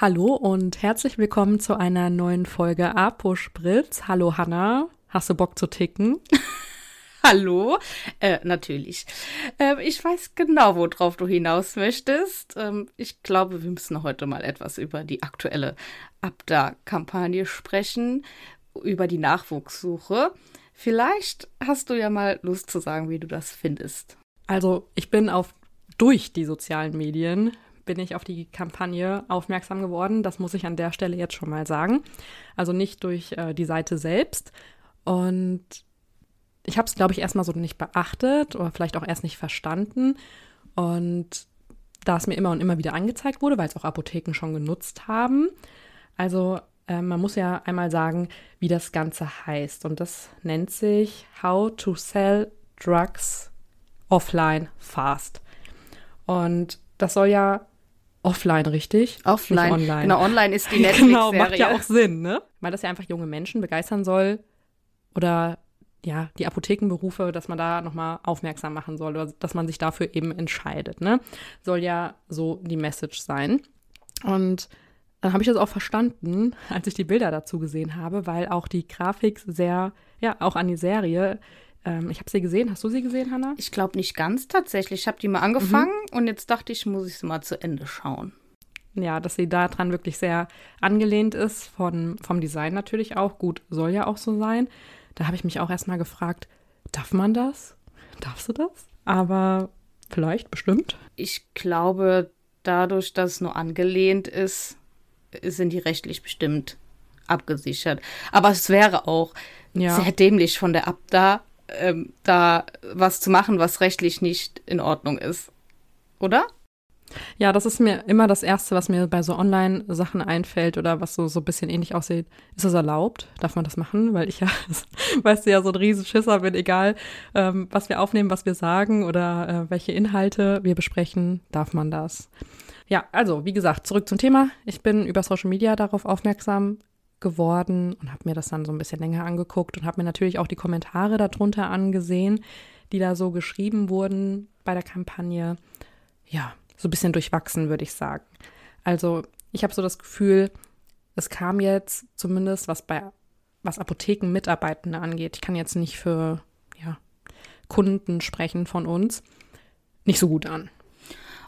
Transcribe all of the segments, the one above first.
Hallo und herzlich willkommen zu einer neuen Folge Apo Spritz. Hallo Hanna, hast du Bock zu ticken? Hallo? Äh, natürlich. Äh, ich weiß genau, worauf du hinaus möchtest. Ähm, ich glaube, wir müssen heute mal etwas über die aktuelle Abda-Kampagne sprechen, über die Nachwuchssuche. Vielleicht hast du ja mal Lust zu sagen, wie du das findest. Also, ich bin auf durch die sozialen Medien bin ich auf die Kampagne aufmerksam geworden. Das muss ich an der Stelle jetzt schon mal sagen. Also nicht durch äh, die Seite selbst. Und ich habe es, glaube ich, erstmal so nicht beachtet oder vielleicht auch erst nicht verstanden. Und da es mir immer und immer wieder angezeigt wurde, weil es auch Apotheken schon genutzt haben. Also äh, man muss ja einmal sagen, wie das Ganze heißt. Und das nennt sich How to Sell Drugs Offline Fast. Und das soll ja offline, richtig? Offline. Nicht online. Genau, online ist die Netflix-Serie. genau, macht ja auch Sinn, ne? Weil das ja einfach junge Menschen begeistern soll oder ja, die Apothekenberufe, dass man da nochmal aufmerksam machen soll oder dass man sich dafür eben entscheidet, ne? Soll ja so die Message sein. Und dann habe ich das auch verstanden, als ich die Bilder dazu gesehen habe, weil auch die Grafik sehr, ja, auch an die Serie ähm, ich habe sie gesehen. Hast du sie gesehen, Hanna? Ich glaube nicht ganz tatsächlich. Ich habe die mal angefangen mhm. und jetzt dachte ich, muss ich sie mal zu Ende schauen. Ja, dass sie daran wirklich sehr angelehnt ist, von, vom Design natürlich auch. Gut, soll ja auch so sein. Da habe ich mich auch erstmal gefragt, darf man das? Darfst du das? Aber vielleicht, bestimmt. Ich glaube, dadurch, dass es nur angelehnt ist, sind die rechtlich bestimmt abgesichert. Aber es wäre auch ja. sehr dämlich von der Abda, ähm, da was zu machen, was rechtlich nicht in Ordnung ist. Oder? Ja, das ist mir immer das Erste, was mir bei so Online-Sachen einfällt oder was so, so ein bisschen ähnlich aussieht. Ist das erlaubt? Darf man das machen? Weil ich ja, weißt du ja, so ein Riesenschisser bin, egal ähm, was wir aufnehmen, was wir sagen oder äh, welche Inhalte wir besprechen, darf man das. Ja, also wie gesagt, zurück zum Thema. Ich bin über Social Media darauf aufmerksam geworden und habe mir das dann so ein bisschen länger angeguckt und habe mir natürlich auch die Kommentare darunter angesehen, die da so geschrieben wurden bei der Kampagne. Ja, so ein bisschen durchwachsen, würde ich sagen. Also ich habe so das Gefühl, es kam jetzt zumindest, was bei was Apothekenmitarbeitende angeht, ich kann jetzt nicht für ja, Kunden sprechen von uns, nicht so gut an.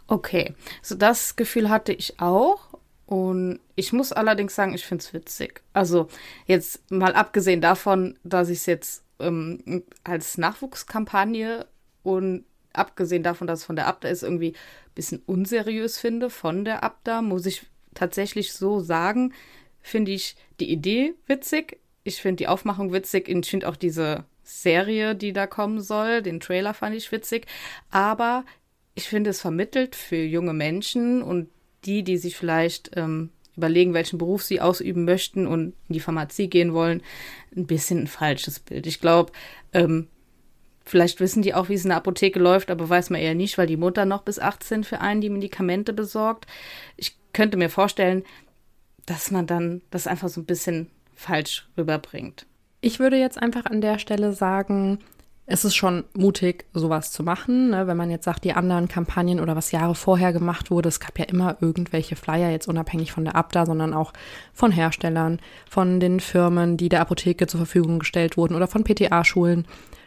Okay, so das Gefühl hatte ich auch und ich muss allerdings sagen, ich finde es witzig. Also jetzt mal abgesehen davon, dass ich es jetzt ähm, als Nachwuchskampagne und abgesehen davon, dass es von der Abda ist, irgendwie ein bisschen unseriös finde von der Abda, muss ich tatsächlich so sagen, finde ich die Idee witzig. Ich finde die Aufmachung witzig. Ich finde auch diese Serie, die da kommen soll, den Trailer fand ich witzig. Aber ich finde es vermittelt für junge Menschen und die, die sich vielleicht ähm, überlegen, welchen Beruf sie ausüben möchten und in die Pharmazie gehen wollen, ein bisschen ein falsches Bild. Ich glaube, ähm, vielleicht wissen die auch, wie es in der Apotheke läuft, aber weiß man eher nicht, weil die Mutter noch bis 18 für einen die Medikamente besorgt. Ich könnte mir vorstellen, dass man dann das einfach so ein bisschen falsch rüberbringt. Ich würde jetzt einfach an der Stelle sagen, es ist schon mutig, sowas zu machen. Ne? Wenn man jetzt sagt, die anderen Kampagnen oder was Jahre vorher gemacht wurde, es gab ja immer irgendwelche Flyer, jetzt unabhängig von der Abda, sondern auch von Herstellern, von den Firmen, die der Apotheke zur Verfügung gestellt wurden oder von PTA-Schulen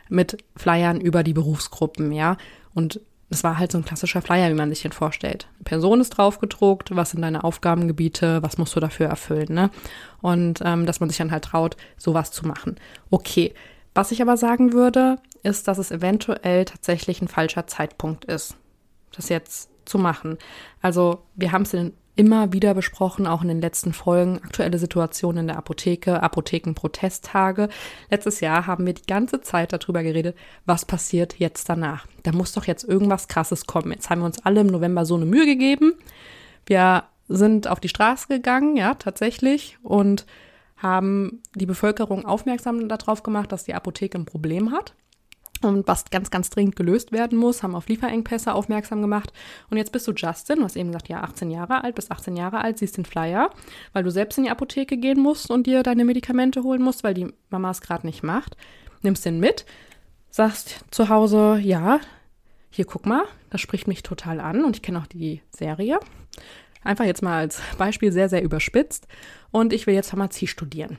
mit Flyern über die Berufsgruppen, ja. Und es war halt so ein klassischer Flyer, wie man sich den vorstellt. Eine Person ist draufgedruckt, was sind deine Aufgabengebiete, was musst du dafür erfüllen, ne? Und ähm, dass man sich dann halt traut, sowas zu machen. Okay, was ich aber sagen würde, ist, dass es eventuell tatsächlich ein falscher Zeitpunkt ist, das jetzt zu machen. Also wir haben es immer wieder besprochen, auch in den letzten Folgen, aktuelle Situation in der Apotheke, Apothekenprotesttage. Letztes Jahr haben wir die ganze Zeit darüber geredet, was passiert jetzt danach. Da muss doch jetzt irgendwas Krasses kommen. Jetzt haben wir uns alle im November so eine Mühe gegeben. Wir sind auf die Straße gegangen, ja, tatsächlich, und haben die Bevölkerung aufmerksam darauf gemacht, dass die Apotheke ein Problem hat und was ganz, ganz dringend gelöst werden muss, haben auf Lieferengpässe aufmerksam gemacht. Und jetzt bist du Justin, du hast eben gesagt, ja, 18 Jahre alt, bis 18 Jahre alt, siehst den Flyer, weil du selbst in die Apotheke gehen musst und dir deine Medikamente holen musst, weil die Mama es gerade nicht macht. Nimmst den mit, sagst zu Hause, ja, hier guck mal, das spricht mich total an und ich kenne auch die Serie. einfach jetzt mal als Beispiel sehr, sehr überspitzt. Und ich will jetzt Pharmazie studieren.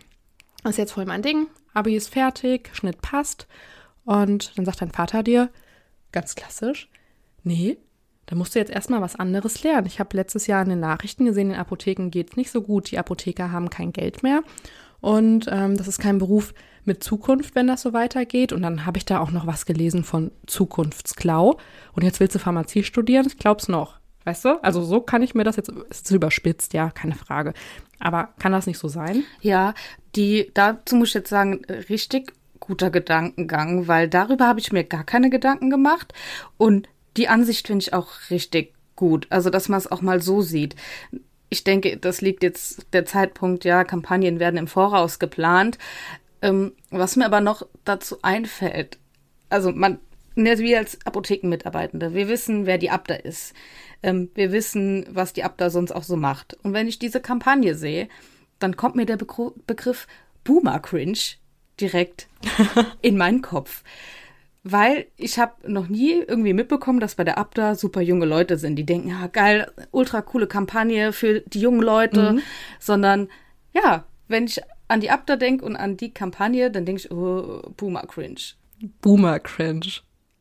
Das ist jetzt voll mein Ding. Abi ist fertig, Schnitt passt. Und dann sagt dein Vater dir, ganz klassisch, nee, da musst du jetzt erstmal was anderes lernen. Ich habe letztes Jahr in den Nachrichten gesehen, in Apotheken geht es nicht so gut. Die Apotheker haben kein Geld mehr. Und ähm, das ist kein Beruf mit Zukunft, wenn das so weitergeht. Und dann habe ich da auch noch was gelesen von Zukunftsklau. Und jetzt willst du Pharmazie studieren? Ich glaub's noch. Weißt du? Also so kann ich mir das jetzt, ist überspitzt, ja, keine Frage. Aber kann das nicht so sein? Ja, die, dazu muss ich jetzt sagen, richtig guter Gedankengang, weil darüber habe ich mir gar keine Gedanken gemacht. Und die Ansicht finde ich auch richtig gut. Also, dass man es auch mal so sieht. Ich denke, das liegt jetzt der Zeitpunkt, ja, Kampagnen werden im Voraus geplant. Ähm, was mir aber noch dazu einfällt, also man, ne, wir als Apothekenmitarbeitende, wir wissen, wer die Abda ist. Ähm, wir wissen, was die Abda sonst auch so macht. Und wenn ich diese Kampagne sehe, dann kommt mir der Begr Begriff Boomer Cringe direkt in meinen Kopf weil ich habe noch nie irgendwie mitbekommen, dass bei der Abda super junge Leute sind, die denken, ja geil, ultra coole Kampagne für die jungen Leute, mhm. sondern ja, wenn ich an die Abda denke und an die Kampagne, dann denke ich, oh, Boomer Cringe. Boomer Cringe.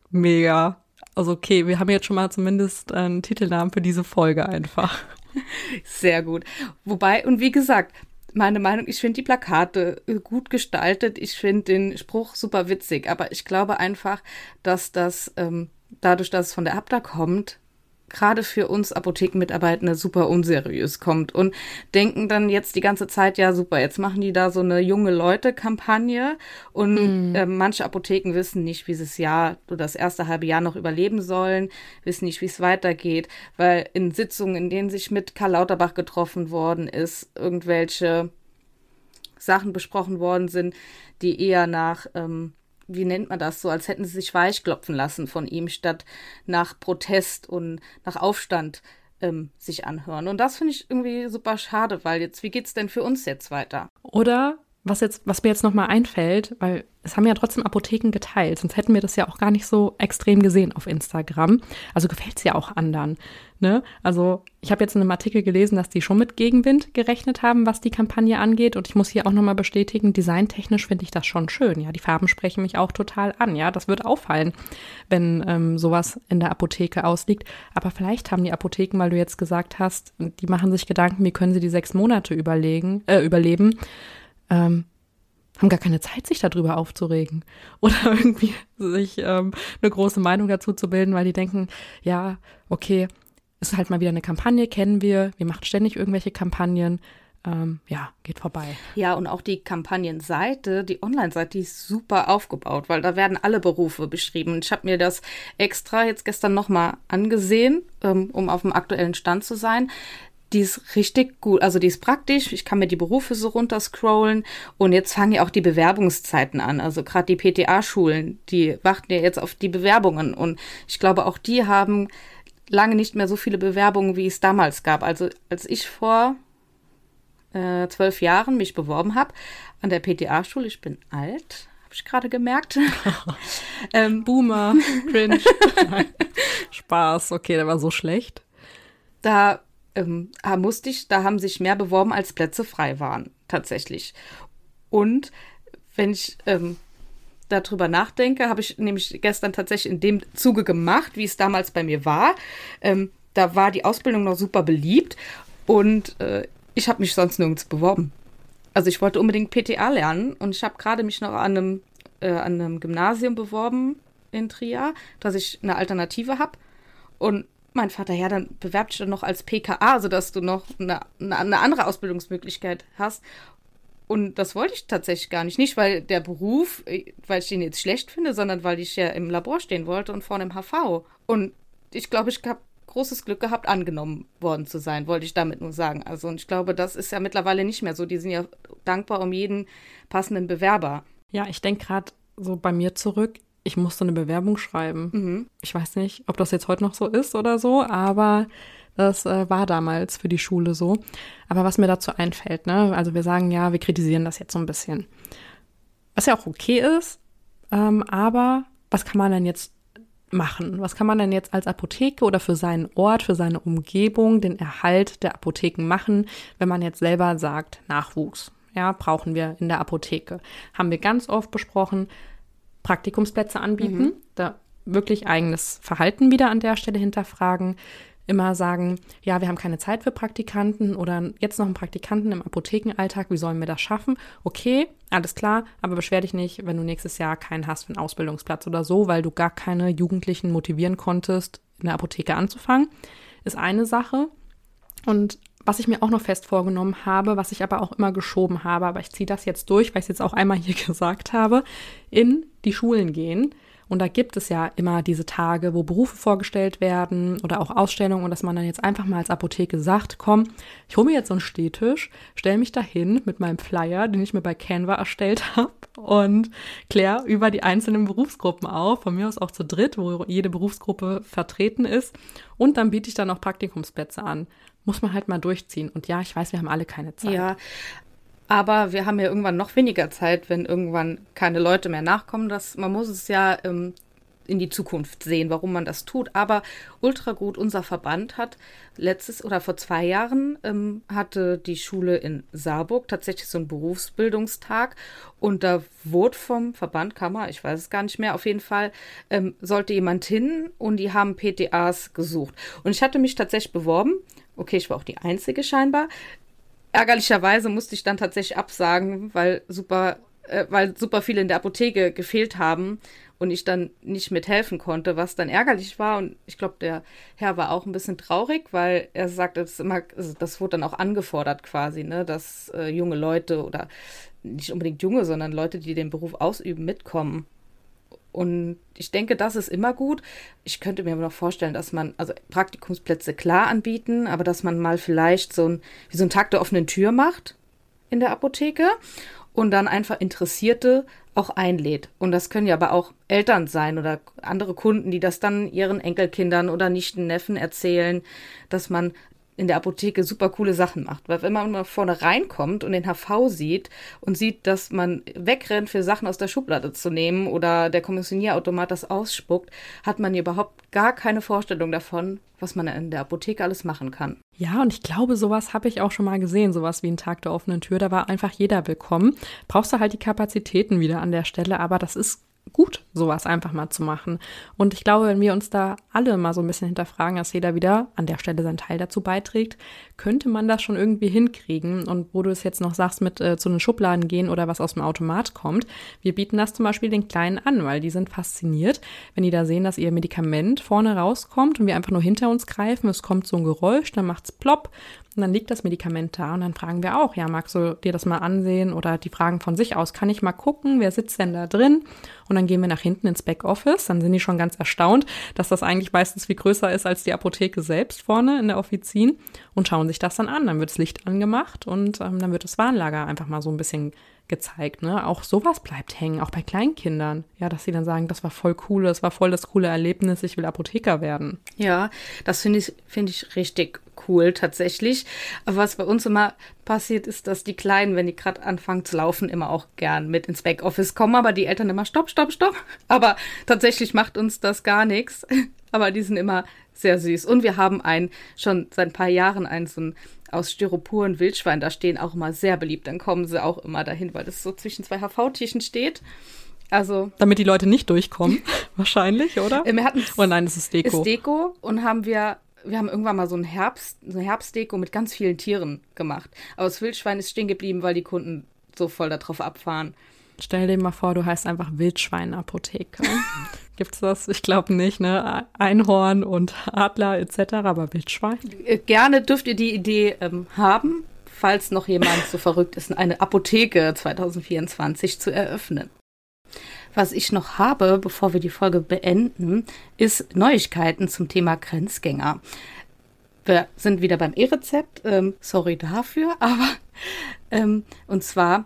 Mega. Also okay, wir haben jetzt schon mal zumindest einen Titelnamen für diese Folge einfach. Sehr gut. Wobei, und wie gesagt, meine Meinung, ich finde die Plakate äh, gut gestaltet, ich finde den Spruch super witzig, aber ich glaube einfach, dass das ähm, dadurch, dass es von der Abda kommt, gerade für uns Apothekenmitarbeitende super unseriös kommt und denken dann jetzt die ganze Zeit, ja super, jetzt machen die da so eine junge Leute-Kampagne und mm. äh, manche Apotheken wissen nicht, wie sie das Jahr oder das erste halbe Jahr noch überleben sollen, wissen nicht, wie es weitergeht, weil in Sitzungen, in denen sich mit Karl Lauterbach getroffen worden ist, irgendwelche Sachen besprochen worden sind, die eher nach ähm, wie nennt man das so, als hätten sie sich weichklopfen lassen von ihm, statt nach Protest und nach Aufstand ähm, sich anhören. Und das finde ich irgendwie super schade, weil jetzt, wie geht's denn für uns jetzt weiter? Oder was jetzt, was mir jetzt nochmal einfällt, weil es haben ja trotzdem Apotheken geteilt, sonst hätten wir das ja auch gar nicht so extrem gesehen auf Instagram. Also gefällt es ja auch anderen. Ne? Also ich habe jetzt in einem Artikel gelesen, dass die schon mit Gegenwind gerechnet haben, was die Kampagne angeht. Und ich muss hier auch nochmal bestätigen, designtechnisch finde ich das schon schön. Ja, die Farben sprechen mich auch total an. Ja, das wird auffallen, wenn ähm, sowas in der Apotheke ausliegt. Aber vielleicht haben die Apotheken, weil du jetzt gesagt hast, die machen sich Gedanken, wie können sie die sechs Monate überlegen, äh, überleben ähm, haben gar keine Zeit, sich darüber aufzuregen oder irgendwie sich ähm, eine große Meinung dazu zu bilden, weil die denken, ja, okay, ist halt mal wieder eine Kampagne, kennen wir, wir machen ständig irgendwelche Kampagnen, ähm, ja, geht vorbei. Ja, und auch die Kampagnenseite, die Online-Seite, die ist super aufgebaut, weil da werden alle Berufe beschrieben. Ich habe mir das extra jetzt gestern nochmal angesehen, ähm, um auf dem aktuellen Stand zu sein die ist richtig gut. Also die ist praktisch. Ich kann mir die Berufe so runterscrollen. Und jetzt fangen ja auch die Bewerbungszeiten an. Also gerade die PTA-Schulen, die warten ja jetzt auf die Bewerbungen. Und ich glaube, auch die haben lange nicht mehr so viele Bewerbungen, wie es damals gab. Also als ich vor äh, zwölf Jahren mich beworben habe an der PTA-Schule, ich bin alt, habe ich gerade gemerkt. ähm, Boomer, cringe. Spaß, okay, der war so schlecht. Da ähm, musste ich, da haben sich mehr beworben, als Plätze frei waren, tatsächlich. Und wenn ich ähm, darüber nachdenke, habe ich nämlich gestern tatsächlich in dem Zuge gemacht, wie es damals bei mir war. Ähm, da war die Ausbildung noch super beliebt und äh, ich habe mich sonst nirgends beworben. Also ich wollte unbedingt PTA lernen und ich habe gerade mich noch an einem, äh, an einem Gymnasium beworben in Trier, dass ich eine Alternative habe. Und mein Vater, ja, dann bewerb dich doch noch als PKA, sodass du noch eine, eine andere Ausbildungsmöglichkeit hast. Und das wollte ich tatsächlich gar nicht. Nicht, weil der Beruf, äh, weil ich den jetzt schlecht finde, sondern weil ich ja im Labor stehen wollte und vorne im HV. Und ich glaube, ich habe großes Glück gehabt, angenommen worden zu sein, wollte ich damit nur sagen. Also, und ich glaube, das ist ja mittlerweile nicht mehr so. Die sind ja dankbar um jeden passenden Bewerber. Ja, ich denke gerade so bei mir zurück ich musste eine Bewerbung schreiben. Mhm. Ich weiß nicht, ob das jetzt heute noch so ist oder so, aber das äh, war damals für die Schule so. Aber was mir dazu einfällt, ne, also wir sagen ja, wir kritisieren das jetzt so ein bisschen. Was ja auch okay ist, ähm, aber was kann man denn jetzt machen? Was kann man denn jetzt als Apotheke oder für seinen Ort, für seine Umgebung, den Erhalt der Apotheken machen, wenn man jetzt selber sagt, Nachwuchs? Ja, brauchen wir in der Apotheke. Haben wir ganz oft besprochen, Praktikumsplätze anbieten, mhm. da wirklich eigenes Verhalten wieder an der Stelle hinterfragen, immer sagen, ja, wir haben keine Zeit für Praktikanten oder jetzt noch einen Praktikanten im Apothekenalltag, wie sollen wir das schaffen? Okay, alles klar, aber beschwer dich nicht, wenn du nächstes Jahr keinen hast für einen Ausbildungsplatz oder so, weil du gar keine Jugendlichen motivieren konntest, in der Apotheke anzufangen, ist eine Sache. Und was ich mir auch noch fest vorgenommen habe, was ich aber auch immer geschoben habe, aber ich ziehe das jetzt durch, weil ich es jetzt auch einmal hier gesagt habe, in die Schulen gehen und da gibt es ja immer diese Tage, wo Berufe vorgestellt werden oder auch Ausstellungen und dass man dann jetzt einfach mal als Apotheke sagt, komm, ich hole mir jetzt so einen Stehtisch, stelle mich dahin mit meinem Flyer, den ich mir bei Canva erstellt habe und kläre über die einzelnen Berufsgruppen auf, von mir aus auch zu dritt, wo jede Berufsgruppe vertreten ist und dann biete ich dann auch Praktikumsplätze an muss man halt mal durchziehen. Und ja, ich weiß, wir haben alle keine Zeit. Ja, aber wir haben ja irgendwann noch weniger Zeit, wenn irgendwann keine Leute mehr nachkommen. Das, man muss es ja ähm, in die Zukunft sehen, warum man das tut. Aber ultra gut, unser Verband hat letztes oder vor zwei Jahren ähm, hatte die Schule in Saarburg tatsächlich so einen Berufsbildungstag und da wurde vom Verband Kammer, ich weiß es gar nicht mehr, auf jeden Fall ähm, sollte jemand hin und die haben PTAs gesucht. Und ich hatte mich tatsächlich beworben. Okay, ich war auch die Einzige scheinbar ärgerlicherweise musste ich dann tatsächlich absagen, weil super, äh, weil super viele in der Apotheke gefehlt haben und ich dann nicht mithelfen konnte, was dann ärgerlich war. Und ich glaube, der Herr war auch ein bisschen traurig, weil er sagte, das, immer, also das wurde dann auch angefordert quasi, ne, dass äh, junge Leute oder nicht unbedingt junge, sondern Leute, die den Beruf ausüben, mitkommen. Und ich denke, das ist immer gut. Ich könnte mir aber noch vorstellen, dass man, also Praktikumsplätze klar anbieten, aber dass man mal vielleicht so ein, wie so ein Tag der offenen Tür macht in der Apotheke und dann einfach Interessierte auch einlädt. Und das können ja aber auch Eltern sein oder andere Kunden, die das dann ihren Enkelkindern oder Nichten, Neffen erzählen, dass man in der Apotheke super coole Sachen macht. Weil wenn man mal vorne reinkommt und den HV sieht und sieht, dass man wegrennt, für Sachen aus der Schublade zu nehmen oder der Kommissionierautomat das ausspuckt, hat man überhaupt gar keine Vorstellung davon, was man in der Apotheke alles machen kann. Ja, und ich glaube, sowas habe ich auch schon mal gesehen, sowas wie ein Tag der offenen Tür. Da war einfach jeder willkommen. Brauchst du halt die Kapazitäten wieder an der Stelle, aber das ist gut, sowas einfach mal zu machen. Und ich glaube, wenn wir uns da alle mal so ein bisschen hinterfragen, dass jeder wieder an der Stelle seinen Teil dazu beiträgt, könnte man das schon irgendwie hinkriegen. Und wo du es jetzt noch sagst, mit äh, zu den Schubladen gehen oder was aus dem Automat kommt, wir bieten das zum Beispiel den Kleinen an, weil die sind fasziniert, wenn die da sehen, dass ihr Medikament vorne rauskommt und wir einfach nur hinter uns greifen, es kommt so ein Geräusch, dann macht's plopp und dann liegt das Medikament da und dann fragen wir auch, ja, magst du dir das mal ansehen oder die fragen von sich aus, kann ich mal gucken, wer sitzt denn da drin? Und dann gehen wir nach hinten ins Backoffice, dann sind die schon ganz erstaunt, dass das eigentlich meistens viel größer ist als die Apotheke selbst vorne in der Offizin und schauen sich das dann an. Dann wird das Licht angemacht und ähm, dann wird das Warenlager einfach mal so ein bisschen gezeigt. Ne? Auch sowas bleibt hängen, auch bei Kleinkindern. Ja, dass sie dann sagen, das war voll cool, das war voll das coole Erlebnis, ich will Apotheker werden. Ja, das finde ich, finde ich richtig cool tatsächlich. Aber was bei uns immer passiert ist, dass die Kleinen, wenn die gerade anfangen zu laufen, immer auch gern mit ins Backoffice kommen, aber die Eltern immer stopp, stopp, stopp. Aber tatsächlich macht uns das gar nichts. Aber die sind immer sehr süß. Und wir haben ein, schon seit ein paar Jahren ein so ein aus Styropor und Wildschwein da stehen, auch immer sehr beliebt. Dann kommen sie auch immer dahin, weil das so zwischen zwei HV-Tischen steht. Also. Damit die Leute nicht durchkommen, wahrscheinlich, oder? Äh, wir hatten oh nein, das ist Deko. Ist Deko und haben wir, wir haben irgendwann mal so ein Herbst, so eine Herbstdeko mit ganz vielen Tieren gemacht. Aber das Wildschwein ist stehen geblieben, weil die Kunden so voll darauf abfahren. Stell dir mal vor, du heißt einfach Wildschweinapotheke. Gibt's das? Ich glaube nicht, ne? Einhorn und Adler etc., aber Wildschwein? Äh, gerne dürft ihr die Idee ähm, haben, falls noch jemand so verrückt ist, eine Apotheke 2024 zu eröffnen. Was ich noch habe, bevor wir die Folge beenden, ist Neuigkeiten zum Thema Grenzgänger. Wir sind wieder beim E-Rezept. Ähm, sorry dafür, aber ähm, und zwar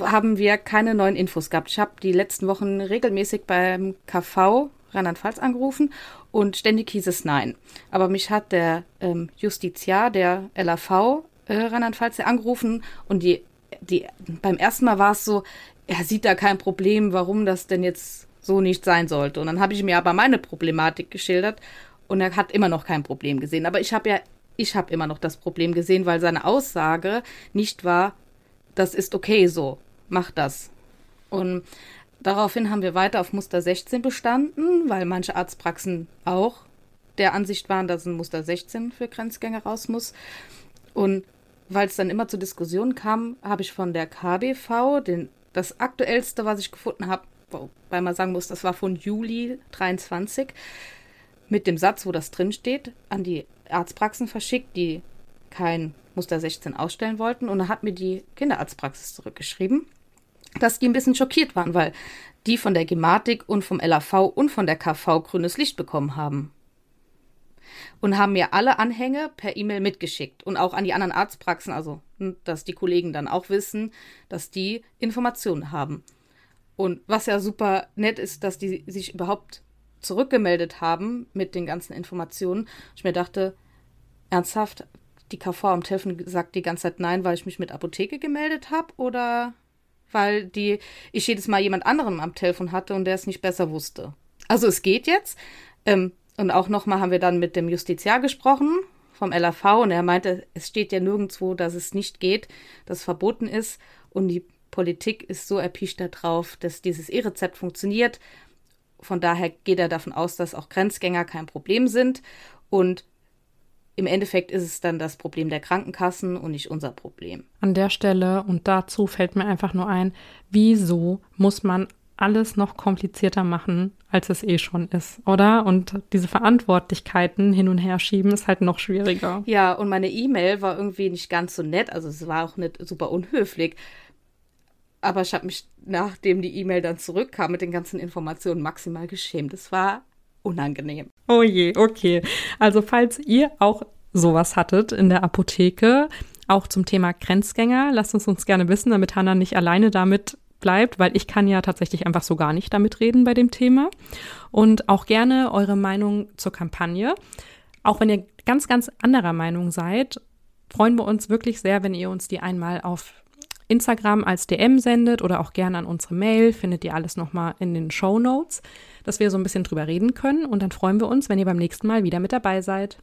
haben wir keine neuen Infos gehabt. Ich habe die letzten Wochen regelmäßig beim KV Rheinland-Pfalz angerufen und ständig hieß es nein. Aber mich hat der ähm, Justiziar der LAV äh, Rheinland-Pfalz angerufen und die, die, beim ersten Mal war es so, er sieht da kein Problem, warum das denn jetzt so nicht sein sollte. Und dann habe ich mir aber meine Problematik geschildert und er hat immer noch kein Problem gesehen. Aber ich habe ja, ich habe immer noch das Problem gesehen, weil seine Aussage nicht war, das ist okay so, mach das. Und daraufhin haben wir weiter auf Muster 16 bestanden, weil manche Arztpraxen auch der Ansicht waren, dass ein Muster 16 für Grenzgänger raus muss. Und weil es dann immer zur Diskussion kam, habe ich von der KBV den, das aktuellste, was ich gefunden habe, wobei man sagen muss, das war von Juli 23, mit dem Satz, wo das drin steht, an die Arztpraxen verschickt, die kein Muster 16 ausstellen wollten. Und da hat mir die Kinderarztpraxis zurückgeschrieben, dass die ein bisschen schockiert waren, weil die von der Gematik und vom LAV und von der KV grünes Licht bekommen haben und haben mir alle Anhänge per E-Mail mitgeschickt und auch an die anderen Arztpraxen, also hm, dass die Kollegen dann auch wissen, dass die Informationen haben. Und was ja super nett ist, dass die sich überhaupt zurückgemeldet haben mit den ganzen Informationen. Ich mir dachte, ernsthaft, die KV am Telefon sagt die ganze Zeit nein, weil ich mich mit Apotheke gemeldet habe oder weil die ich jedes Mal jemand anderen am Telefon hatte und der es nicht besser wusste. Also es geht jetzt. Ähm, und auch nochmal haben wir dann mit dem Justiziar gesprochen vom LAV und er meinte, es steht ja nirgendwo, dass es nicht geht, dass es verboten ist und die Politik ist so erpicht darauf, dass dieses E-Rezept funktioniert. Von daher geht er davon aus, dass auch Grenzgänger kein Problem sind und im Endeffekt ist es dann das Problem der Krankenkassen und nicht unser Problem. An der Stelle und dazu fällt mir einfach nur ein, wieso muss man alles noch komplizierter machen, als es eh schon ist, oder? Und diese Verantwortlichkeiten hin und her schieben ist halt noch schwieriger. Ja, und meine E-Mail war irgendwie nicht ganz so nett, also es war auch nicht super unhöflich. Aber ich habe mich, nachdem die E-Mail dann zurückkam mit den ganzen Informationen, maximal geschämt. Es war unangenehm. Oh je, okay. Also falls ihr auch sowas hattet in der Apotheke, auch zum Thema Grenzgänger, lasst uns uns gerne wissen, damit Hannah nicht alleine damit bleibt, weil ich kann ja tatsächlich einfach so gar nicht damit reden bei dem Thema. Und auch gerne eure Meinung zur Kampagne. Auch wenn ihr ganz, ganz anderer Meinung seid, freuen wir uns wirklich sehr, wenn ihr uns die einmal auf Instagram als DM sendet oder auch gerne an unsere Mail. Findet ihr alles nochmal in den Show Notes, dass wir so ein bisschen drüber reden können. Und dann freuen wir uns, wenn ihr beim nächsten Mal wieder mit dabei seid.